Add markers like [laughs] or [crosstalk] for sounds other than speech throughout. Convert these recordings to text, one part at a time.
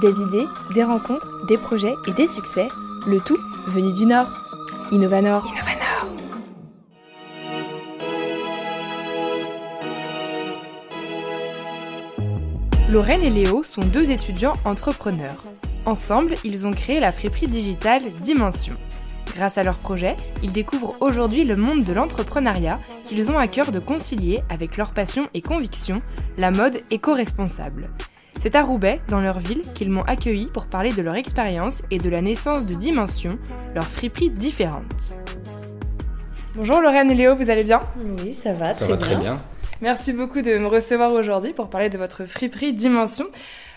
Des idées, des rencontres, des projets et des succès, le tout venu du Nord. Innovanor. Innovanor. Lorraine et Léo sont deux étudiants entrepreneurs. Ensemble, ils ont créé la friperie digitale Dimension. Grâce à leur projet, ils découvrent aujourd'hui le monde de l'entrepreneuriat qu'ils ont à cœur de concilier avec leur passion et conviction, la mode éco-responsable. C'est à Roubaix, dans leur ville, qu'ils m'ont accueilli pour parler de leur expérience et de la naissance de Dimension, leur friperie différente. Bonjour Lorraine et Léo, vous allez bien? Oui, ça va, ça va très bien. Merci beaucoup de me recevoir aujourd'hui pour parler de votre friperie Dimension.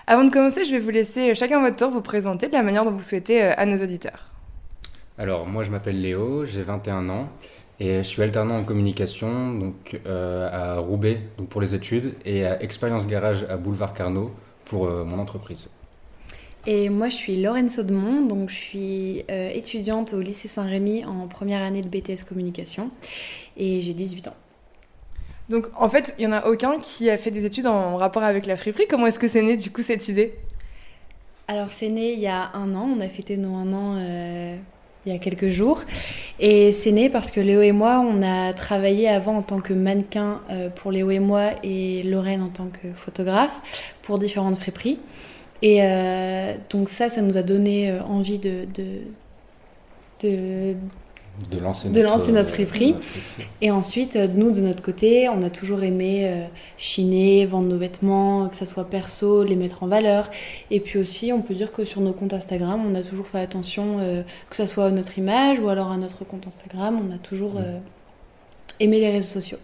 Avant de commencer, je vais vous laisser chacun votre tour vous présenter de la manière dont vous souhaitez euh, à nos auditeurs. Alors, moi je m'appelle Léo, j'ai 21 ans et je suis alternant en communication donc, euh, à Roubaix donc pour les études et à Expérience Garage à Boulevard Carnot pour euh, mon entreprise. Et moi, je suis Lorraine Saudemont, donc je suis euh, étudiante au lycée Saint-Rémy en première année de BTS Communication et j'ai 18 ans. Donc en fait, il n'y en a aucun qui a fait des études en rapport avec la friperie. Comment est-ce que c'est né du coup cette idée? Alors c'est né il y a un an, on a fêté nos un an euh, il y a quelques jours. Et c'est né parce que Léo et moi, on a travaillé avant en tant que mannequin euh, pour Léo et moi et Lorraine en tant que photographe pour différentes friperies. Et euh, donc ça, ça nous a donné euh, envie de, de, de de lancer, de notre, lancer notre friperie. Et ensuite, nous, de notre côté, on a toujours aimé euh, chiner, vendre nos vêtements, que ça soit perso, les mettre en valeur. Et puis aussi, on peut dire que sur nos comptes Instagram, on a toujours fait attention, euh, que ça soit à notre image ou alors à notre compte Instagram, on a toujours euh, aimé les réseaux sociaux.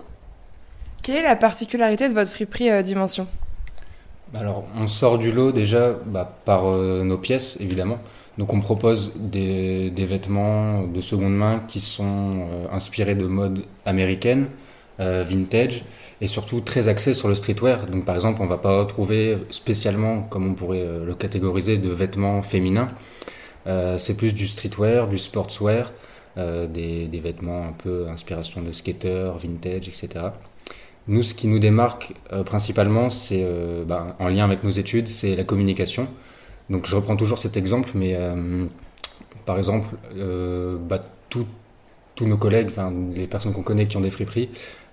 Quelle est la particularité de votre friperie Dimension? Alors, on sort du lot déjà bah, par nos pièces, évidemment. Donc on propose des, vêtements de seconde main qui sont euh, inspirés de mode américaine, euh, vintage, et surtout très axés sur le streetwear. Donc par exemple, on va pas retrouver spécialement, comme on pourrait euh, le catégoriser, de vêtements féminins. C'est plus du streetwear, du sportswear, des, vêtements un peu inspiration de skater, vintage, etc. Nous, ce qui nous démarque principalement, c'est bah, en lien avec nos études, c'est la communication. Donc je reprends toujours cet exemple, mais euh, par exemple, euh, bah, tous nos collègues, les personnes qu'on connaît qui ont des friperies,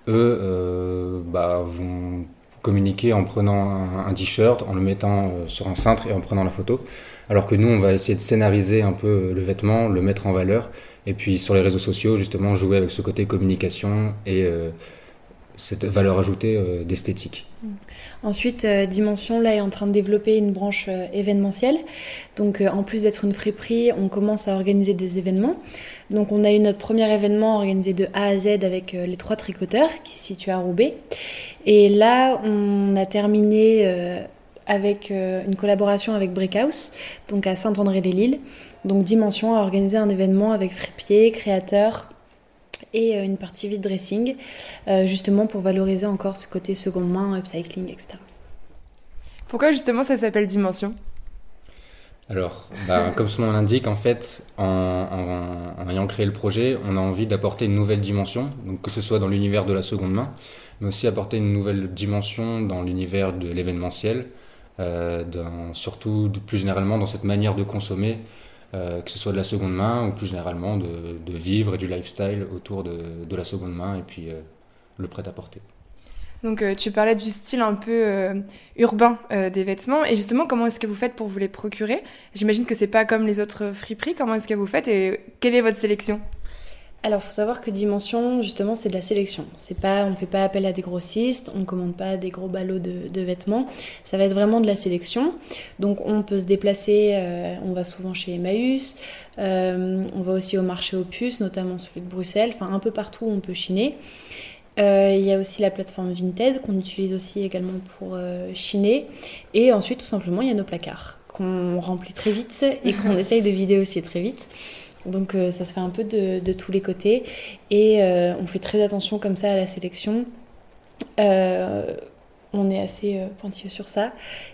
eux euh, bah, vont communiquer en prenant un, t-shirt, en le mettant sur un cintre et en prenant la photo. Alors que nous, on va essayer de scénariser un peu le vêtement, le mettre en valeur, et puis sur les réseaux sociaux, justement, jouer avec ce côté communication et cette valeur ajoutée d'esthétique. Ensuite, euh, Dimension là est en train de développer une branche euh, événementielle. Donc, euh, en plus d'être une friperie, on commence à organiser des événements. Donc, on a eu notre premier événement organisé de A à Z avec les trois tricoteurs qui se situent à Roubaix. Et là, on a terminé avec une collaboration avec Brickhouse, donc à Saint-André-les-Lilles. Donc, Dimension a organisé un événement avec fripiers, créateurs, et une partie vide dressing, euh, justement pour valoriser encore ce côté seconde main, upcycling, etc. Pourquoi justement ça s'appelle Dimension? Alors, bah, [laughs] comme son nom l'indique, en fait, en, en, en, ayant créé le projet, on a envie d'apporter une nouvelle dimension, donc que ce soit dans l'univers de la seconde main, mais aussi apporter une nouvelle dimension dans l'univers de l'événementiel, euh, surtout plus généralement dans cette manière de consommer euh, que ce soit de la seconde main ou plus généralement de, vivre et du lifestyle autour de, la seconde main et puis euh, le prêt-à-porter. Donc euh, tu parlais du style un peu urbain des vêtements et justement comment est-ce que vous faites pour vous les procurer? J'imagine que c'est pas comme les autres friperies. Comment est-ce que vous faites et quelle est votre sélection? Alors, faut savoir que Dimension, justement, c'est de la sélection. C'est pas, on fait pas appel à des grossistes, on commande pas des gros ballots de, de, vêtements. Ça va être vraiment de la sélection. Donc, on peut se déplacer. Euh, on va souvent chez Emmaüs. Euh, on va aussi au marché aux puces, notamment celui de Bruxelles. Enfin, un peu partout où on peut chiner. Euh, il y a aussi la plateforme Vinted qu'on utilise aussi également pour chiner. Et ensuite, tout simplement, il y a nos placards qu'on remplit très vite et qu'on [laughs] essaye de vider aussi très vite. Donc euh, ça se fait un peu de, tous les côtés. Et euh, on fait très attention comme ça à la sélection. Euh, on est assez pointilleux sur ça.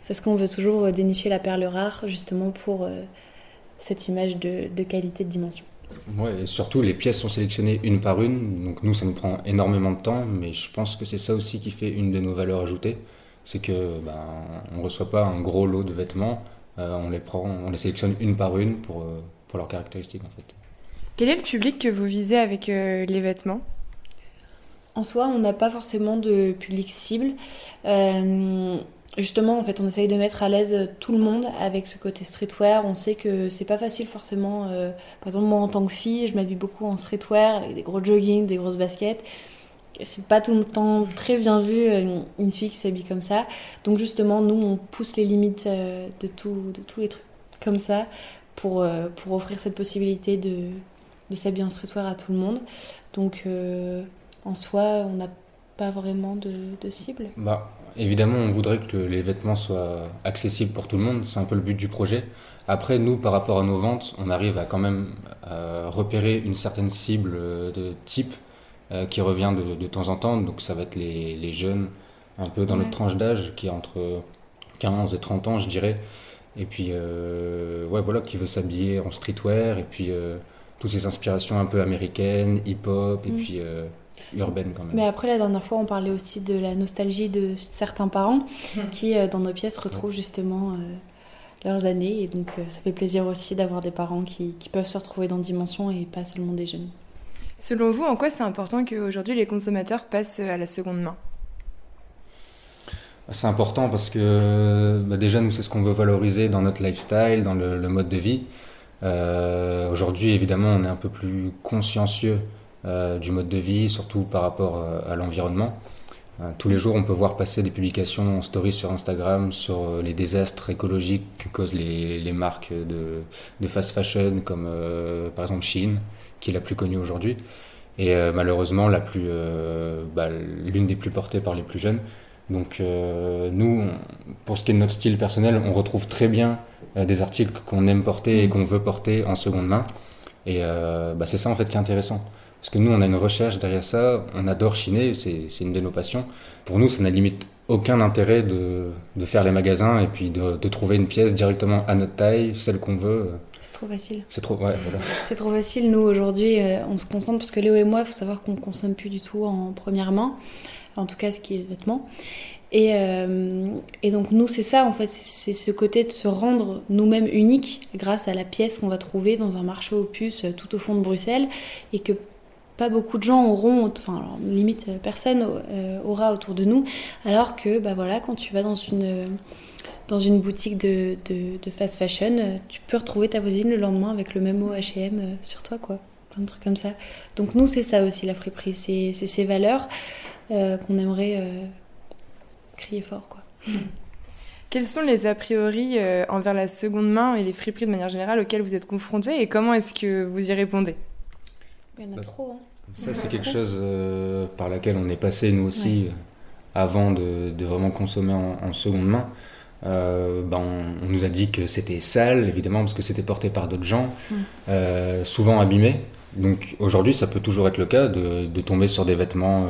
Parce qu'on veut toujours dénicher la perle rare justement pour cette image de, de, qualité de dimension. Ouais, et surtout les pièces sont sélectionnées une par une, donc nous ça nous prend énormément de temps, mais je pense que c'est ça aussi qui fait une de nos valeurs ajoutées, c'est que ben, on reçoit pas un gros lot de vêtements, on les prend, on les sélectionne une par une pour, pour leurs caractéristiques en fait. Quel est le public que vous visez avec les vêtements? En soi, on n'a pas forcément de public cible. Justement, en fait, on essaye de mettre à l'aise tout le monde avec ce côté streetwear. On sait que c'est pas facile forcément. Euh, par exemple, moi en tant que fille, je m'habille beaucoup en streetwear avec des gros joggings, des grosses baskets. C'est pas tout le temps très bien vu euh, une, fille qui s'habille comme ça. Donc justement, nous, on pousse les limites euh, de, tout, de tous les trucs comme ça pour, pour offrir cette possibilité de, de s'habiller en streetwear à tout le monde. Donc en soi, on n'a pas vraiment de, de cible. Bah, Évidemment, on voudrait que les vêtements soient accessibles pour tout le monde, c'est un peu le but du projet. Après, nous, par rapport à nos ventes, on arrive à quand même euh, repérer une certaine cible de type euh, qui revient de, temps en temps. Donc ça va être les, jeunes, un peu dans notre tranche d'âge, qui est entre 15 et 30 ans, je dirais. Et puis, euh, ouais, voilà, qui veut s'habiller en streetwear, et puis toutes ces inspirations un peu américaines, hip-hop, et mm. puis urbaine quand même. Mais après, la dernière fois, on parlait aussi de la nostalgie de certains parents [laughs] qui, euh, dans nos pièces, retrouvent justement euh, leurs années. Et donc, euh, ça fait plaisir aussi d'avoir des parents qui, qui, peuvent se retrouver dans Dimension et pas seulement des jeunes. Selon vous, en quoi c'est important qu'aujourd'hui les consommateurs passent à la seconde main? C'est important parce que bah, déjà nous c'est ce qu'on veut valoriser dans notre lifestyle, dans le, mode de vie. Aujourd'hui évidemment on est un peu plus consciencieux euh, du mode de vie, surtout par rapport euh, à l'environnement. Euh, tous les jours, on peut voir passer des publications en story sur Instagram sur les désastres écologiques que causent les, les marques de, de, fast fashion, comme par exemple Shein, qui est la plus connue aujourd'hui, et malheureusement bah, l'une des plus portées par les plus jeunes. Donc nous, pour ce qui est de notre style personnel, on retrouve très bien des articles qu'on aime porter et mmh. qu'on veut porter en seconde main. Et bah, c'est ça en fait qui est intéressant. Parce que nous, on a une recherche derrière ça, on adore chiner, c'est une de nos passions. Pour nous, ça n'a limite aucun intérêt de, de, faire les magasins et puis de, de, trouver une pièce directement à notre taille, celle qu'on veut. C'est trop facile. C'est trop, ouais, voilà. [laughs] C'est trop facile. Nous, aujourd'hui, euh, on se concentre parce que Léo et moi, il faut savoir qu'on ne consomme plus du tout en première main, en tout cas ce qui est vêtements. Et, euh, et, donc nous, c'est ça, en fait, c'est ce côté de se rendre nous-mêmes uniques grâce à la pièce qu'on va trouver dans un marché aux puces euh, tout au fond de Bruxelles et que pas beaucoup de gens auront, enfin limite personne euh, aura autour de nous, alors que bah voilà, quand tu vas dans une, dans une boutique de, de, fast fashion, tu peux retrouver ta voisine le lendemain avec le même mot H&M sur toi, quoi, plein de trucs comme ça. Donc nous, c'est ça aussi la friperie, c'est ces valeurs euh, qu'on aimerait euh, crier fort, quoi. Quels sont les a priori envers la seconde main et les friperies de manière générale auxquels vous êtes confrontés et comment est-ce que vous y répondez? Il y en a bah, trop. Hein. Ça, c'est [laughs] quelque chose euh, par laquelle on est passé, nous aussi, avant de, de, vraiment consommer en, seconde main. Euh, ben, on, nous a dit que c'était sale, évidemment, parce que c'était porté par d'autres gens, mm. euh, souvent abîmés. Donc aujourd'hui, ça peut toujours être le cas de, de tomber sur des vêtements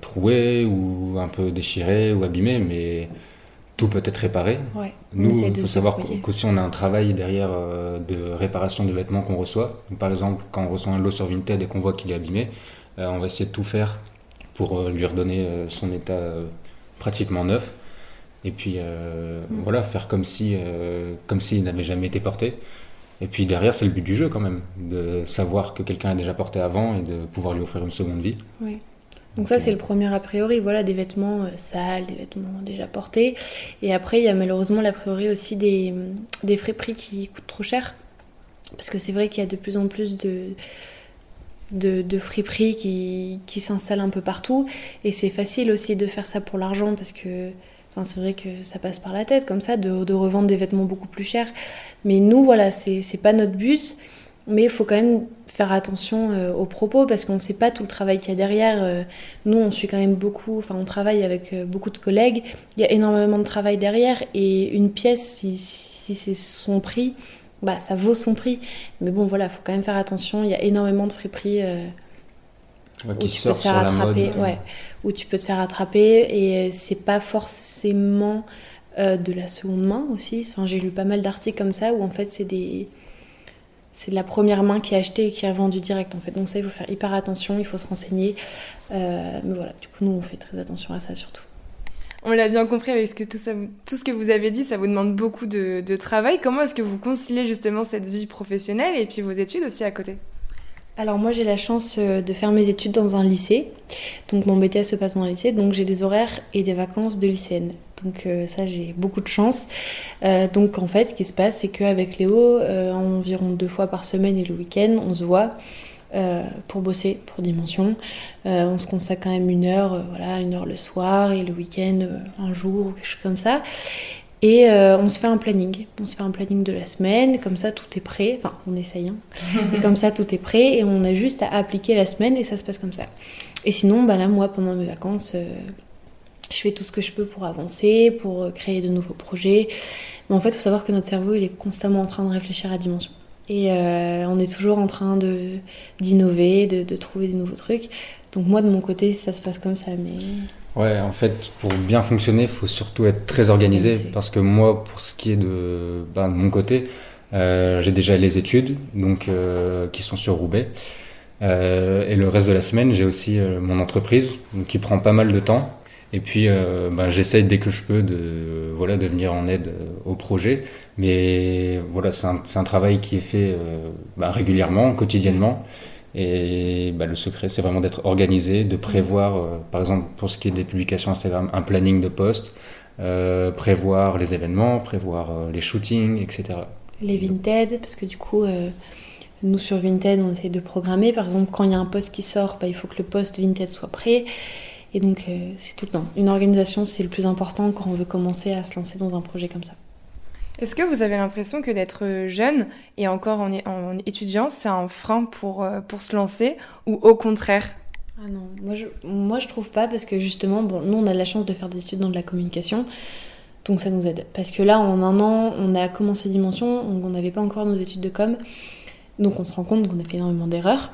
troués ou un peu déchirés ou abîmés, mais tout peut être réparé. Nous, il faut savoir qu'aussi on a un travail derrière euh, de réparation de vêtements qu'on reçoit. par exemple, quand on reçoit un lot sur Vinted et qu'on voit qu'il est abîmé, euh, on va essayer de tout faire pour euh, lui redonner son état pratiquement neuf. Et puis mm. voilà, faire comme si, comme s'il n'avait jamais été porté. Et puis derrière, c'est le but du jeu quand même, de savoir que quelqu'un a déjà porté avant et de pouvoir lui offrir une seconde vie. Oui. Donc ça, c'est le premier a priori, voilà, des vêtements euh, sales, des vêtements déjà portés. Et après, il y a malheureusement l'a priori aussi des, des frais prix qui coûtent trop cher. Parce que c'est vrai qu'il y a de plus en plus de, de, de friperies qui, qui s'installent un peu partout. Et c'est facile aussi de faire ça pour l'argent parce que c'est vrai que ça passe par la tête comme ça, de, revendre des vêtements beaucoup plus chers. Mais nous, voilà, c'est pas notre but. Mais il faut quand même faire attention euh, aux propos parce qu'on ne sait pas tout le travail qu'il y a derrière. Euh, nous, on suit quand même beaucoup, enfin, on travaille avec euh, beaucoup de collègues. Il y a énormément de travail derrière et une pièce, si, si c'est son prix, bah, ça vaut son prix. Mais bon, voilà, il faut quand même faire attention. Il y a énormément de friperies. Où tu peux te faire attraper, ouais, où tu peux te faire attraper et c'est pas forcément de la seconde main aussi. Enfin, j'ai lu pas mal d'articles comme ça où en fait c'est des c'est la première main qui est achetée et qui est vendue direct en fait. Donc ça, il faut faire hyper attention, il faut se renseigner. Euh, mais voilà, du coup, nous, on fait très attention à ça surtout. On l'a bien compris avec ce que tout, ça, tout ce que vous avez dit, ça vous demande beaucoup de, de travail. Comment est-ce que vous conciliez justement cette vie professionnelle et puis vos études aussi à côté? Alors moi j'ai la chance euh, de faire mes études dans un lycée, donc mon BTS se passe dans un lycée, donc j'ai des horaires et des vacances de lycéenne. Donc euh, ça j'ai beaucoup de chance. Euh, donc en fait ce qui se passe c'est qu'avec Léo, environ deux fois par semaine et le week-end, on se voit. pour bosser pour Dimension. on se consacre quand même une heure, voilà, une heure le soir et le week-end un jour, quelque chose comme ça. Et euh, on se fait un planning. On se fait un planning de la semaine, comme ça tout est prêt. Enfin, on essaye. Hein. [laughs] et comme ça tout est prêt et on a juste à appliquer la semaine et ça se passe comme ça. Et sinon, bah là, moi, pendant mes vacances, euh, je fais tout ce que je peux pour avancer, pour euh, créer de nouveaux projets. Mais en fait, il faut savoir que notre cerveau, il est constamment en train de réfléchir à dimension. Et on est toujours en train de d'innover, de, de trouver des nouveaux trucs. Donc moi, de mon côté, ça se passe comme ça. Mais Ouais, en fait, pour bien fonctionner, il faut surtout être très organisé. Parce que moi, pour ce qui est de, ben, de mon côté, euh, j'ai déjà les études, donc euh, qui sont sur Roubaix. Euh, et le reste de la semaine, j'ai aussi euh, mon entreprise, donc, qui prend pas mal de temps. Et puis, ben, j'essaye dès que je peux de, voilà, de venir en aide au projet. Mais voilà, c'est un, un, travail qui est fait ben, régulièrement, quotidiennement. Et bah, le secret, c'est vraiment d'être organisé, de prévoir, euh, par exemple, pour ce qui est des publications Instagram, un planning de posts, euh, prévoir les événements, prévoir euh, les shootings, etc. Les Vinted, parce que du coup, nous sur Vinted, on essaie de programmer. Par exemple, quand il y a un post qui sort, bah, il faut que le post Vinted soit prêt. Et donc, c'est tout le temps. Une organisation, c'est le plus important quand on veut commencer à se lancer dans un projet comme ça. Est-ce que vous avez l'impression que d'être jeune et encore en, étudiant, c'est un frein pour, euh, pour se lancer ou au contraire? Ah non, moi je, moi trouve pas parce que justement, bon, nous on a de la chance de faire des études dans de la communication, donc ça nous aide. Parce que là, en un an, on a commencé Dimension, on n'avait pas encore nos études de com, donc on se rend compte qu'on a fait énormément d'erreurs.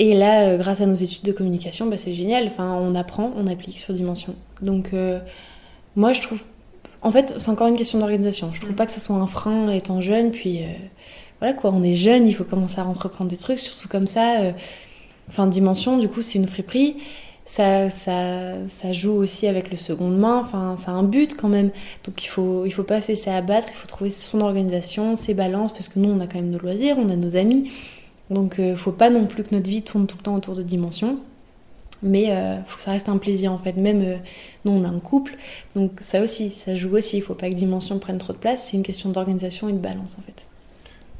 Et là, euh, grâce à nos études de communication, bah, c'est génial. Enfin, on apprend, on applique sur Dimension. Donc, euh, moi, je trouve en fait, c'est encore une question d'organisation. Je trouve pas que ça soit un frein étant jeune, puis euh, voilà quoi, on est jeune, il faut commencer à entreprendre des trucs, surtout comme ça. Euh, enfin, Dimension, du coup, c'est une friperie. Ça, ça, ça joue aussi avec le seconde main, enfin, ça a un but quand même. Donc il faut, il faut pas se laisser abattre, il faut trouver son organisation, ses balances, parce que nous, on a quand même nos loisirs, on a nos amis. Donc il euh, faut pas non plus que notre vie tourne tout le temps autour de Dimension. Mais il euh, faut que ça reste un plaisir en fait. Même euh, nous, on a un couple, donc ça aussi, ça joue aussi. Il faut pas que Dimension prenne trop de place. C'est une question d'organisation et de balance en fait.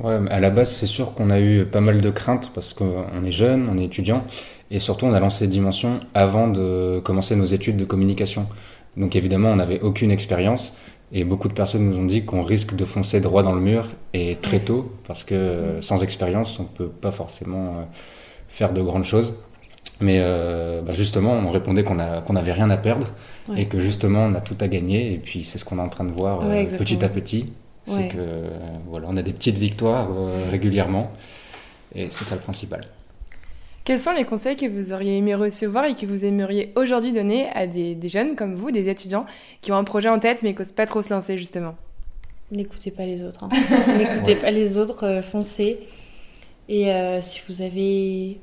Ouais, à la base, c'est sûr qu'on a eu pas mal de craintes parce qu'on est jeune, on est étudiant, et surtout on a lancé Dimension avant de commencer nos études de communication. Donc évidemment, on n'avait aucune expérience, et beaucoup de personnes nous ont dit qu'on risque de foncer droit dans le mur et très tôt, parce que euh, sans expérience, on peut pas forcément faire de grandes choses. Mais euh, bah justement, on répondait qu'on qu'on n'avait rien à perdre et que justement on a tout à gagner. Et puis c'est ce qu'on est en train de voir euh, petit à petit. C'est que voilà, on a des petites victoires euh, régulièrement et c'est ça le principal. Quels sont les conseils que vous auriez aimé recevoir et que vous aimeriez aujourd'hui donner à des, des, jeunes comme vous, des étudiants qui ont un projet en tête mais qui n'osent pas trop se lancer justement? N'écoutez pas les autres. Hein. [laughs] N'écoutez pas les autres, foncez. Et si vous avez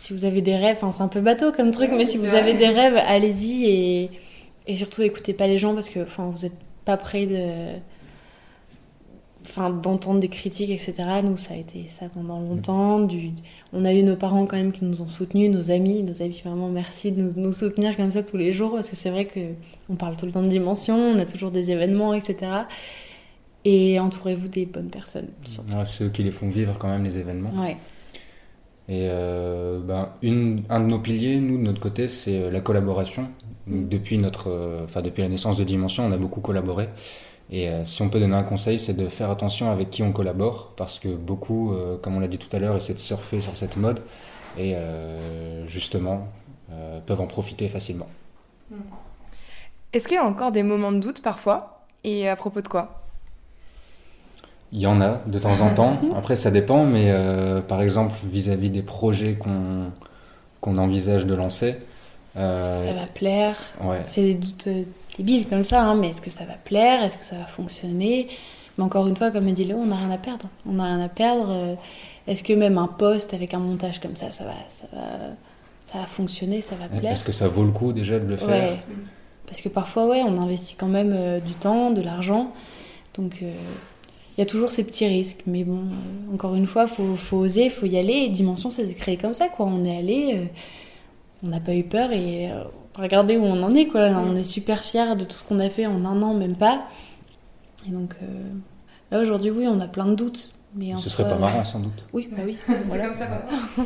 si vous avez des rêves, enfin c'est un peu bateau comme truc, mais si vous avez des [laughs] rêves, allez-y et, et surtout écoutez pas les gens parce que enfin vous êtes pas prêt de enfin d'entendre des critiques etc nous ça a été ça pendant longtemps. Du on a eu nos parents quand même qui nous ont soutenus nos amis nos amis vraiment merci de nous, soutenir comme ça tous les jours parce que c'est vrai que on parle tout le temps de dimension on a toujours des événements etc et entourez-vous des bonnes personnes ouais, ceux qui les font vivre quand même les événements. Ouais et euh, ben, une, un de nos piliers, nous, de notre côté, c'est euh, la collaboration. Mm. Depuis, notre, euh, enfin, depuis la naissance de Dimension, on a beaucoup collaboré. Et si on peut donner un conseil, c'est de faire attention avec qui on collabore, parce que beaucoup, comme on l'a dit tout à l'heure, essaient de surfer sur cette mode et justement peuvent en profiter facilement. Mm. Est-ce qu'il y a encore des moments de doute parfois? Et à propos de quoi? Il y en a de temps en temps. [laughs] Après, ça dépend, mais euh, par exemple, vis-à-vis des projets qu'on qu'on envisage de lancer. Euh, est-ce que ça va plaire? C'est des doutes euh, débiles comme ça, hein, mais est-ce que ça va plaire? Est-ce que ça va fonctionner? Mais encore une fois, comme me dit Léo, on n'a rien à perdre. On n'a rien à perdre. Est-ce que même un poste avec un montage comme ça, ça va, ça va, ça va fonctionner, ça va plaire? Est-ce que ça vaut le coup déjà de le faire parce que parfois, ouais, on investit quand même euh, du temps, de l'argent. Donc, y a toujours ces petits risques. Mais bon, euh, encore une fois, faut, faut oser, faut y aller. Et Dimension, ça s'est créé comme ça, quoi. On est allé, on n'a pas eu peur et regardez où on en est, quoi. On est super fiers de tout ce qu'on a fait en un an, même pas. Et donc, là, aujourd'hui, oui, on a plein de doutes. Mais Ce serait pas marrant, sans doute. Oui, bah oui. [laughs] C'est comme ça, [laughs]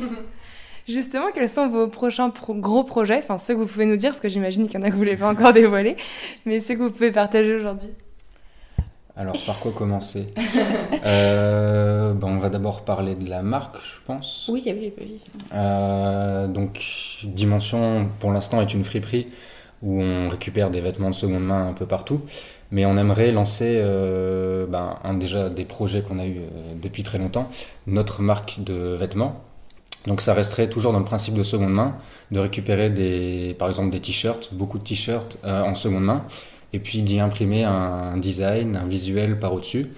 Justement, quels sont vos prochains gros projets? Enfin, ceux que vous pouvez nous dire, parce que j'imagine qu'il y en a que vous ne voulez pas encore dévoiler, mais ceux que vous pouvez partager aujourd'hui. Alors, par quoi commencer [laughs] euh, ben, On va d'abord parler de la marque, je pense. Oui, oui, oui. Euh, donc, Dimension, pour l'instant, est une friperie où on récupère des vêtements de seconde main un peu partout. Mais on aimerait lancer euh, ben, un déjà des projets qu'on a eu depuis très longtemps, notre marque de vêtements donc ça resterait toujours dans le principe de seconde main, de récupérer des, par exemple des t-shirts, beaucoup de t-shirts euh, en seconde main, et puis d'y imprimer un, design, un visuel par au-dessus,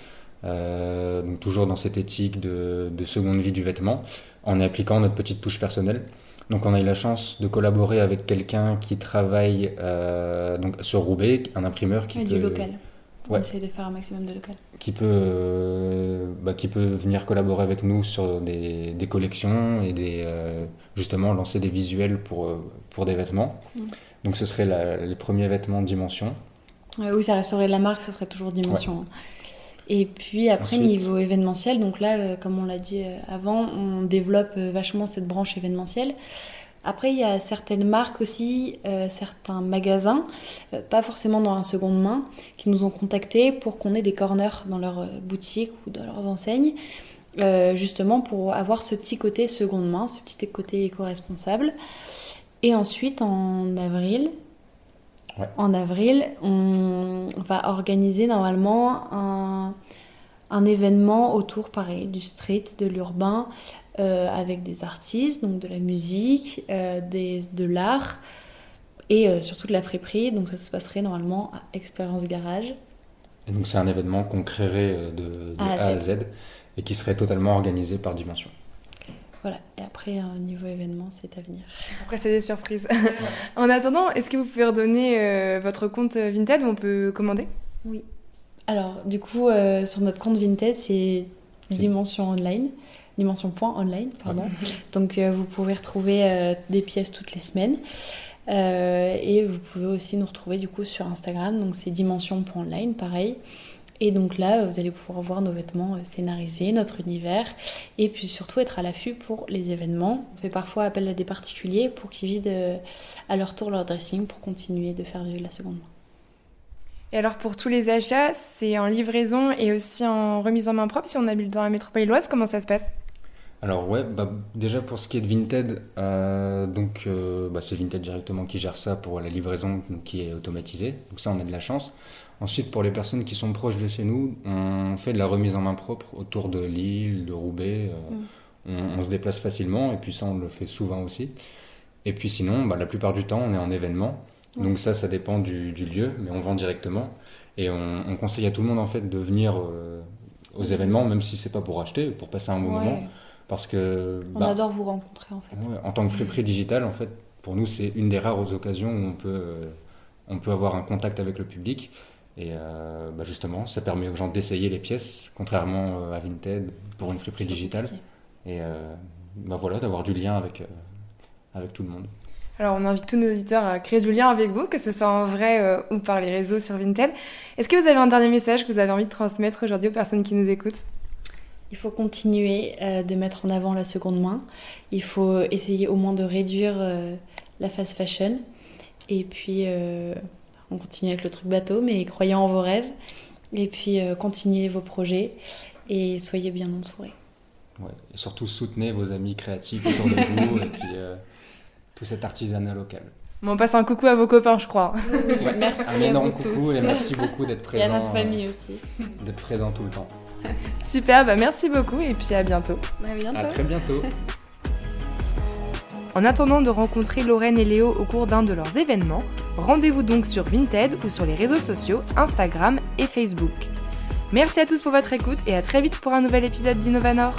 euh, donc toujours dans cette éthique de, de, seconde vie du vêtement, en appliquant notre petite touche personnelle. Donc on a eu la chance de collaborer avec quelqu'un qui travaille euh, donc sur Roubaix, un imprimeur qui et peut... Du local. On essaie de faire un maximum de local. Qui peut, euh, bah, qui peut venir collaborer avec nous sur des, des collections et des, justement lancer des visuels pour, pour des vêtements. Mm. Donc ce serait les premiers vêtements Dimension. Oui, ça resterait la marque, ça serait toujours Dimension. Hein. Et puis après, niveau événementiel, donc là, comme on l'a dit avant, on développe vachement cette branche événementielle. Après, il y a certaines marques aussi, euh, certains magasins, euh, pas forcément dans la seconde main, qui nous ont contactés pour qu'on ait des corners dans leur euh, boutique ou dans leurs enseignes, justement pour avoir ce petit côté seconde main, ce petit côté éco-responsable. Et ensuite, en avril, en avril, on va organiser normalement un, un événement autour, pareil, du street, de l'urbain, euh, avec des artistes, donc de la musique, euh, des, de l'art et euh, surtout de la friperie. Donc ça se passerait normalement à Expérience Garage. Et donc c'est un événement qu'on créerait de, A, à Z. et qui serait totalement organisé par Dimension. Voilà, et après, niveau événement, c'est à venir. Après, c'est des surprises. [laughs] en attendant, est-ce que vous pouvez redonner votre compte Vinted où on peut commander? Oui. Alors, du coup, sur notre compte Vinted, c'est Dimension Online dimension.online, pardon. Donc euh, vous pouvez retrouver euh, des pièces toutes les semaines. Euh, et vous pouvez aussi nous retrouver du coup sur Instagram, donc c'est dimension.online, pareil. Et donc là, vous allez pouvoir voir nos vêtements scénarisés, notre univers, et puis surtout être à l'affût pour les événements. On fait parfois appel à des particuliers pour qu'ils vident à leur tour leur dressing pour continuer de faire vivre la seconde main. Et alors pour tous les achats, c'est en livraison et aussi en remise en main propre si on habite dans la métropole loise, comment ça se passe? Alors ouais, bah, déjà pour ce qui est de Vinted, euh, donc euh, bah, c'est Vinted directement qui gère ça pour la livraison qui est automatisée. Donc ça on a de la chance. Ensuite pour les personnes qui sont proches de chez nous, on fait de la remise en main propre autour de Lille, de Roubaix. Euh, mm. on, se déplace facilement et puis ça on le fait souvent aussi. Et puis sinon, bah, la plupart du temps on est en événement. Donc ça ça dépend du, lieu, mais on vend directement. Et on, conseille à tout le monde en fait de venir aux événements, même si c'est pas pour acheter, pour passer un bon moment parce que, on bah, adore vous rencontrer en fait. en tant que friperie digital, en fait, pour nous, c'est une des rares occasions où on peut, euh, on peut avoir un contact avec le public. Et euh, bah, justement, ça permet aux gens d'essayer les pièces, contrairement euh, à Vinted pour une friperie digitale. Et bah, voilà, d'avoir du lien avec, avec tout le monde. Alors, on invite tous nos auditeurs à créer du lien avec vous, que ce soit en vrai ou par les réseaux sur Vinted. Est-ce que vous avez un dernier message que vous avez envie de transmettre aujourd'hui aux personnes qui nous écoutent? Il faut continuer euh, de mettre en avant la seconde main. Il faut essayer au moins de réduire euh, la fast fashion. Et puis, euh, on continue avec le truc bateau, mais croyez en vos rêves. Et puis, continuez vos projets et soyez bien entourés. Ouais. Et surtout, soutenez vos amis créatifs autour de vous et puis tout cet artisanat local. on passe un coucou à vos copains, je crois. Merci. Un énorme coucou et merci beaucoup d'être présent. Et à notre famille aussi. D'être présent tout le temps. [laughs] Super, bah merci beaucoup et puis à bientôt. À bientôt. À très bientôt. En attendant de rencontrer Lorraine et Léo au cours d'un de leurs événements, rendez-vous donc sur Vinted ou sur les réseaux sociaux Instagram et Facebook. Merci à tous pour votre écoute et à très vite pour un nouvel épisode d'Innovanor.